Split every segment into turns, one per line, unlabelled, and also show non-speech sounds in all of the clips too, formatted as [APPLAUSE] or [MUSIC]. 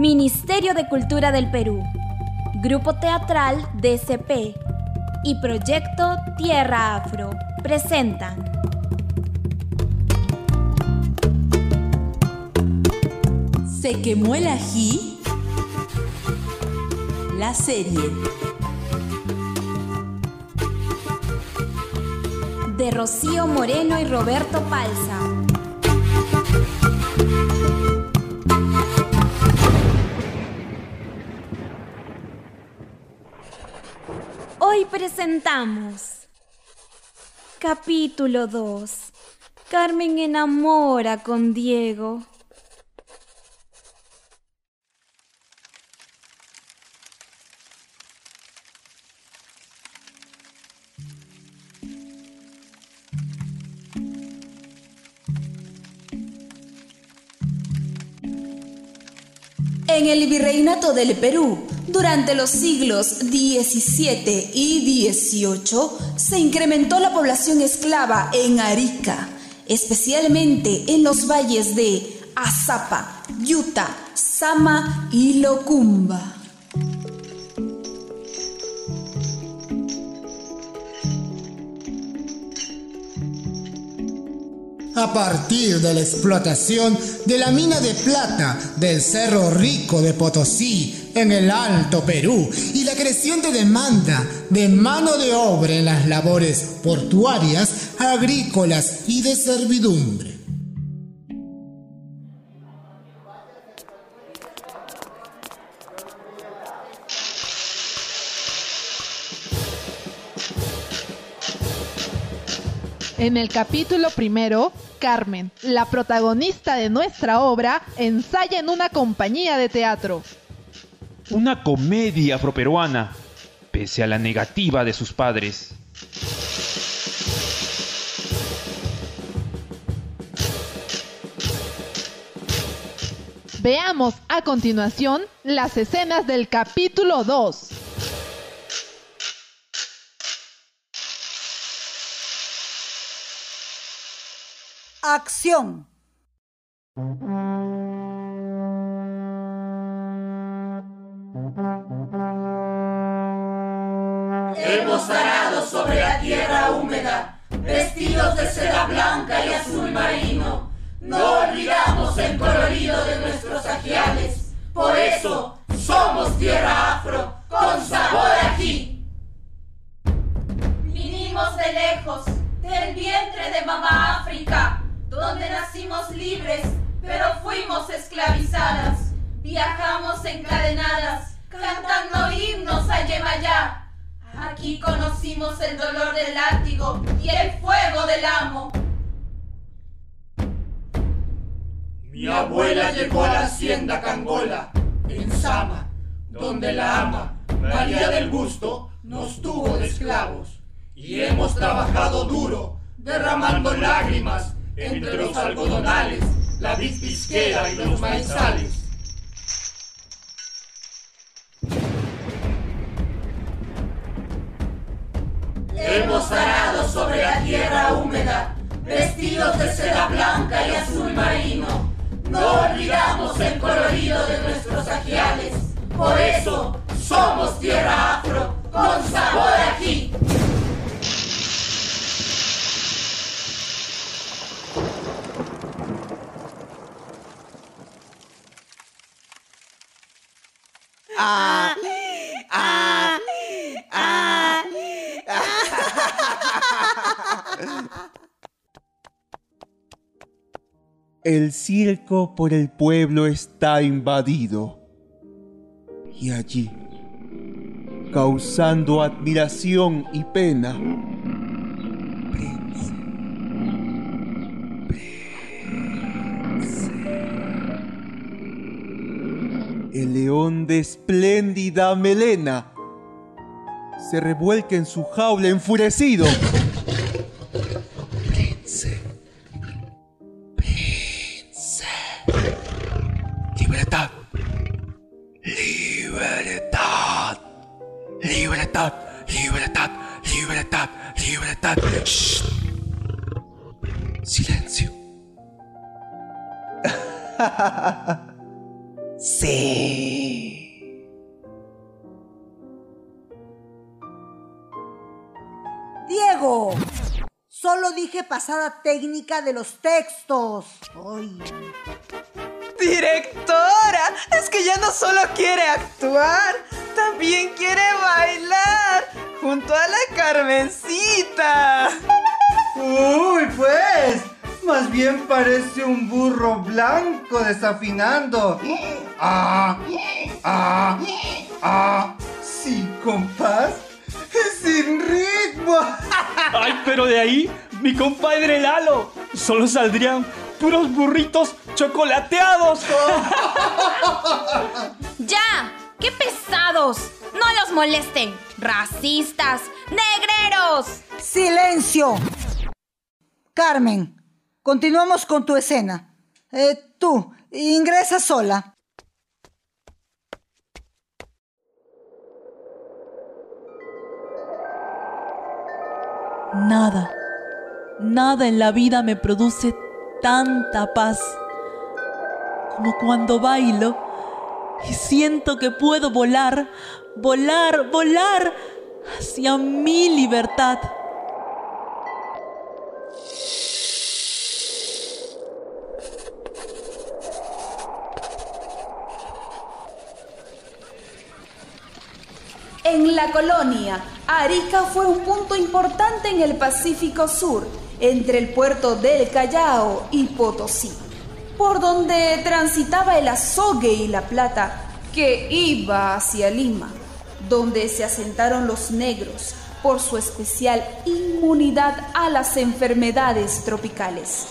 Ministerio de Cultura del Perú, Grupo Teatral DCP y Proyecto Tierra Afro presentan.
¿Se quemó el ají? La serie.
De Rocío Moreno y Roberto Palza. Presentamos Capítulo 2. Carmen enamora con Diego.
En el virreinato del Perú, durante los siglos XVII y XVIII, se incrementó la población esclava en Arica, especialmente en los valles de Azapa, Yuta, Sama y Locumba.
a partir de la explotación de la mina de plata del Cerro Rico de Potosí en el Alto Perú y la creciente demanda de mano de obra en las labores portuarias, agrícolas y de servidumbre.
En el capítulo primero, Carmen, la protagonista de nuestra obra, ensaya en una compañía de teatro.
Una comedia afroperuana, pese a la negativa de sus padres.
Veamos a continuación las escenas del capítulo 2.
Acción.
Hemos arado sobre la tierra húmeda, vestidos de seda blanca y azul marino. No olvidamos el colorido de nuestros ajiales. Por eso somos tierra afro, con sabor aquí. Vinimos de lejos, del vientre de mamá África, donde nacimos libres, pero fuimos esclavizadas. Viajamos encadenadas, cantando himnos a Yemayá. Aquí conocimos el dolor del látigo y el fuego del amo.
Mi abuela llegó a la hacienda Cangola, en Sama, donde la ama, María del Gusto, nos tuvo de esclavos. Y hemos trabajado duro, derramando lágrimas entre los algodonales, la vid y los maizales.
Tierra húmeda, vestidos de seda blanca y azul marino. No olvidamos el colorido de nuestros ajiales. Por eso somos tierra afro, con sabor aquí.
Ah,
El circo por el pueblo está invadido. Y allí, causando admiración y pena, el león de espléndida melena se revuelca en su jaula enfurecido. Libertad. Libertad. Libertad. Libertad. Shh. Silencio. [LAUGHS]
Sí.
Diego, solo dije pasada técnica de los textos. Ay.
Directora, es que ya no solo quiere actuar, también quiere bailar junto a la Carmencita.
Uy, pues, más bien parece un burro blanco desafinando. Ah, ah, ah, sin compás, sin ritmo. [LAUGHS]
Ay, pero de ahí, mi compadre Lalo, solo saldrían puros burritos chocolateados. [LAUGHS]
¡Qué pesados! ¡No los molesten! ¡Racistas! ¡Negreros!
¡Silencio! Carmen, continuamos con tu escena. Eh, tú, ingresa sola.
Nada, nada en la vida me produce tanta paz como cuando bailo y siento que puedo volar, volar, volar hacia mi libertad.
En la colonia, Arica fue un punto importante en el Pacífico Sur, entre el puerto del Callao y Potosí, por donde transitaba el azogue y la plata que iba hacia Lima, donde se asentaron los negros por su especial inmunidad a las enfermedades tropicales.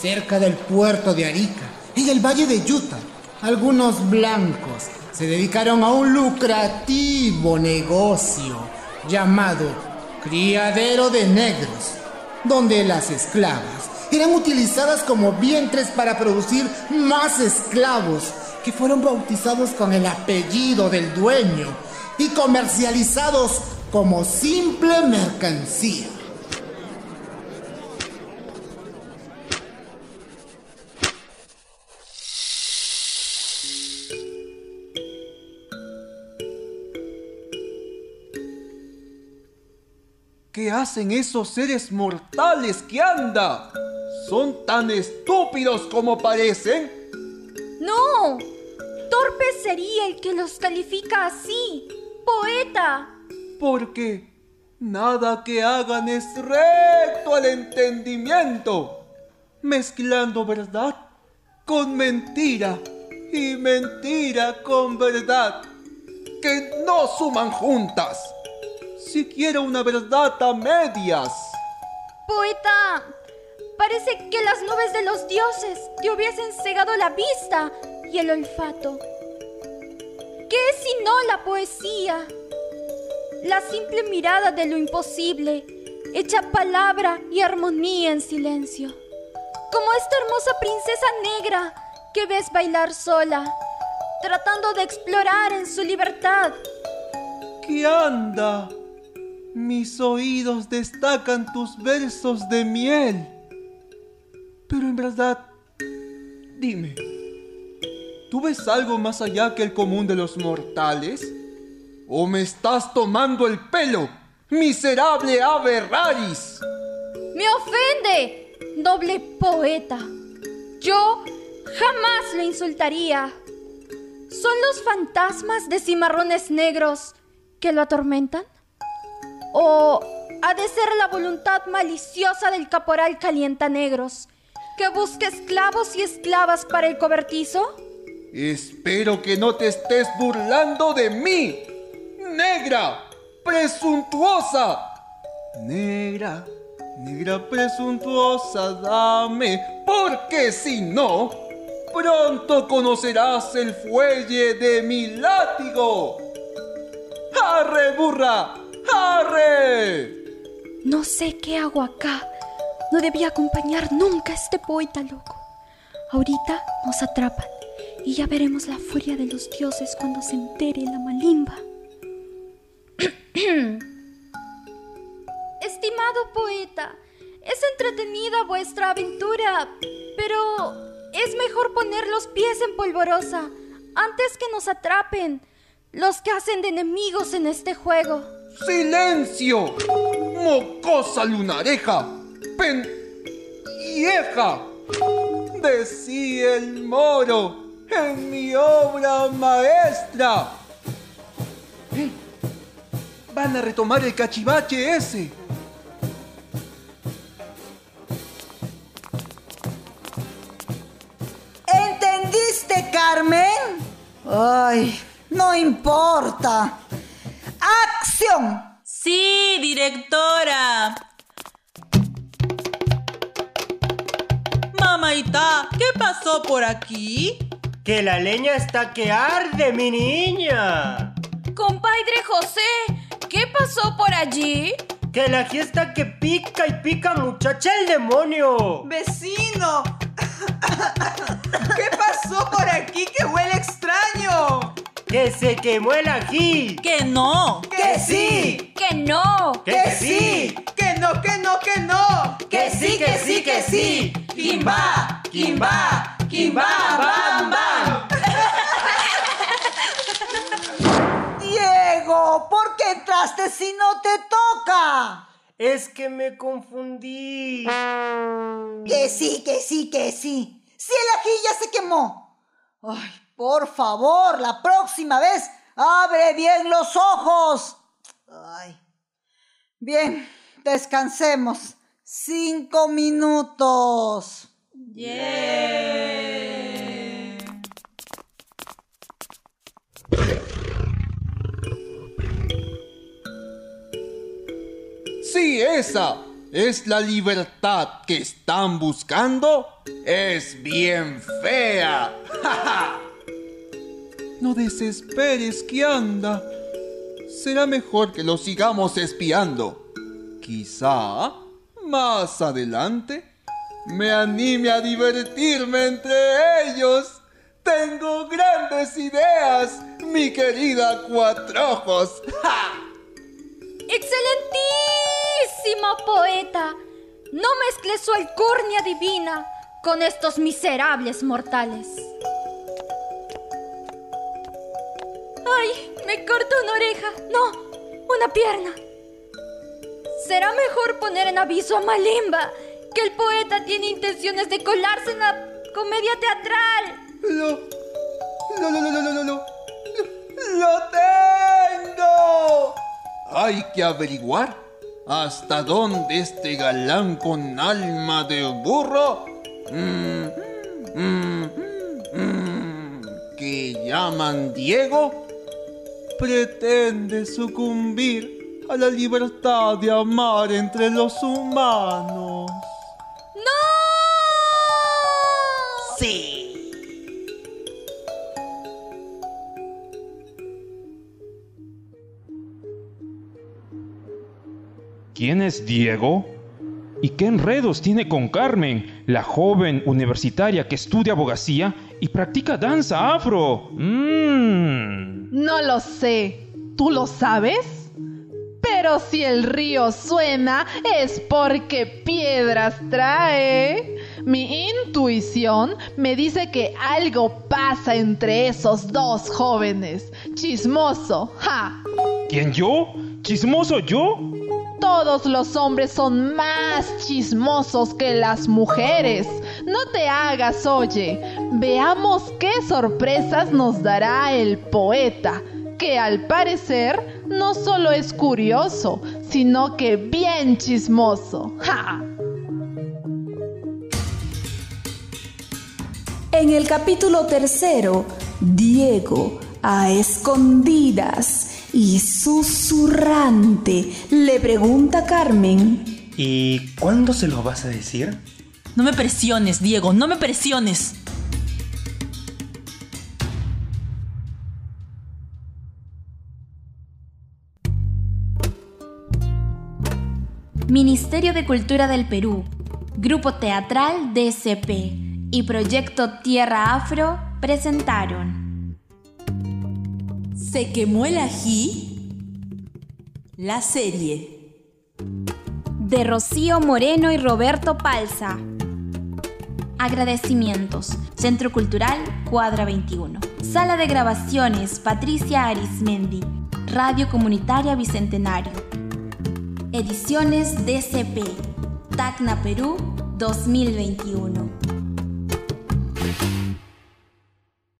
Cerca del puerto de Arica, en el valle de Utah, algunos blancos se dedicaron a un lucrativo negocio llamado criadero de negros, donde las esclavas eran utilizadas como vientres para producir más esclavos que fueron bautizados con el apellido del dueño y comercializados como simple mercancía.
¿Qué hacen esos seres mortales que anda? ¿Son tan estúpidos como parecen?
No, torpe sería el que los califica así, poeta.
Porque nada que hagan es recto al entendimiento, mezclando verdad con mentira y mentira con verdad, que no suman juntas siquiera una verdad a medias.
Poeta, parece que las nubes de los dioses te hubiesen cegado la vista y el olfato. ¿Qué es si no la poesía? La simple mirada de lo imposible, hecha palabra y armonía en silencio. Como esta hermosa princesa negra que ves bailar sola, tratando de explorar en su libertad.
¿Qué anda? Mis oídos destacan tus versos de miel. Pero en verdad, dime, ¿tú ves algo más allá que el común de los mortales? ¿O me estás tomando el pelo, miserable ave raris?
¡Me ofende, doble poeta! Yo jamás lo insultaría. ¿Son los fantasmas de cimarrones negros que lo atormentan? ¿O ha de ser la voluntad maliciosa del caporal Calientanegros, que busque esclavos y esclavas para el cobertizo?
Espero que no te estés burlando de mí, negra, presuntuosa. Negra, negra presuntuosa, dame, porque si no, pronto conocerás el fuelle de mi látigo. ¡Arre, burra! ¡Arre!
No sé qué hago acá. No debía acompañar nunca a este poeta loco. Ahorita nos atrapan y ya veremos la furia de los dioses cuando se entere la malimba. [CLEARS THROAT] Estimado poeta, es entre entretenida vuestra aventura, pero es mejor poner los pies en polvorosa antes que nos atrapen los que hacen de enemigos en este juego.
¡Silencio! ¡Mocosa lunareja! ¡Pen... vieja! Decía el moro en mi obra maestra. Van a retomar el cachivache ese.
¿Entendiste, Carmen? Ay, no importa. ¡Acción!
Sí, directora. Mamaita, ¿qué pasó por aquí?
Que la leña está que arde, mi niña.
Compadre José, ¿qué pasó por allí?
Que la fiesta que pica y pica, muchacha, el demonio.
¡Vecino! [COUGHS] ¿Qué pasó por aquí que huele extraño?
Que se quemó el ají.
Que no.
Que sí.
Que no.
Que sí.
Que no, que no, que no.
Que sí, que sí, que sí.
Kimba, Kimba, Kimba, bam, bam. [LAUGHS]
Diego, ¿por qué entraste si no te toca?
Es que me confundí.
Que sí, que sí, que sí. Si el ají ya se quemó. Ay, por favor, la próxima vez abre bien los ojos. Ay. Bien, descansemos. Cinco minutos.
Si esa es la libertad que están buscando, es bien fea. [LAUGHS] no desesperes, que anda. Será mejor que lo sigamos espiando. Quizá más adelante me anime a divertirme entre ellos. Tengo grandes ideas, mi querida Cuatrojos.
¡Excelentísimo poeta! No mezcle su alcurnia divina con estos miserables mortales. ¡Ay! Me cortó una oreja. No, una pierna. Será mejor poner en aviso a Malimba que el poeta tiene intenciones de colarse en la comedia teatral.
No, no, no, no, no, no, no. ¡Lo tengo! Hay que averiguar hasta dónde este galán con alma de burro mm, mm, mm, mm que llaman Diego pretende sucumbir a la libertad de amar entre los humanos.
¡No!
Sí.
¿Quién es Diego? ¿Y qué enredos tiene con Carmen, la joven universitaria que estudia abogacía y practica danza afro? Mmm.
No lo sé. ¿Tú lo sabes? Pero si el río suena es porque piedras trae. Mi intuición me dice que algo pasa entre esos dos jóvenes. Chismoso, ja.
¿Quién yo? ¿Chismoso yo?
Todos los hombres son más chismosos que las mujeres. No te hagas, oye. Veamos qué sorpresas nos dará el poeta, que al parecer no solo es curioso, sino que bien chismoso. ¡Ja!
En el capítulo tercero, Diego, a escondidas y susurrante, le pregunta a Carmen.
¿Y cuándo se lo vas a decir?
No me presiones, Diego, no me presiones.
Ministerio de Cultura del Perú, Grupo Teatral DCP y Proyecto Tierra Afro presentaron
¿Se quemó el ají? La serie.
de Rocío Moreno y Roberto Palza. Agradecimientos. Centro Cultural Cuadra 21. Sala de grabaciones Patricia Arismendi. Radio Comunitaria Bicentenario. Ediciones DCP. Tacna Perú 2021.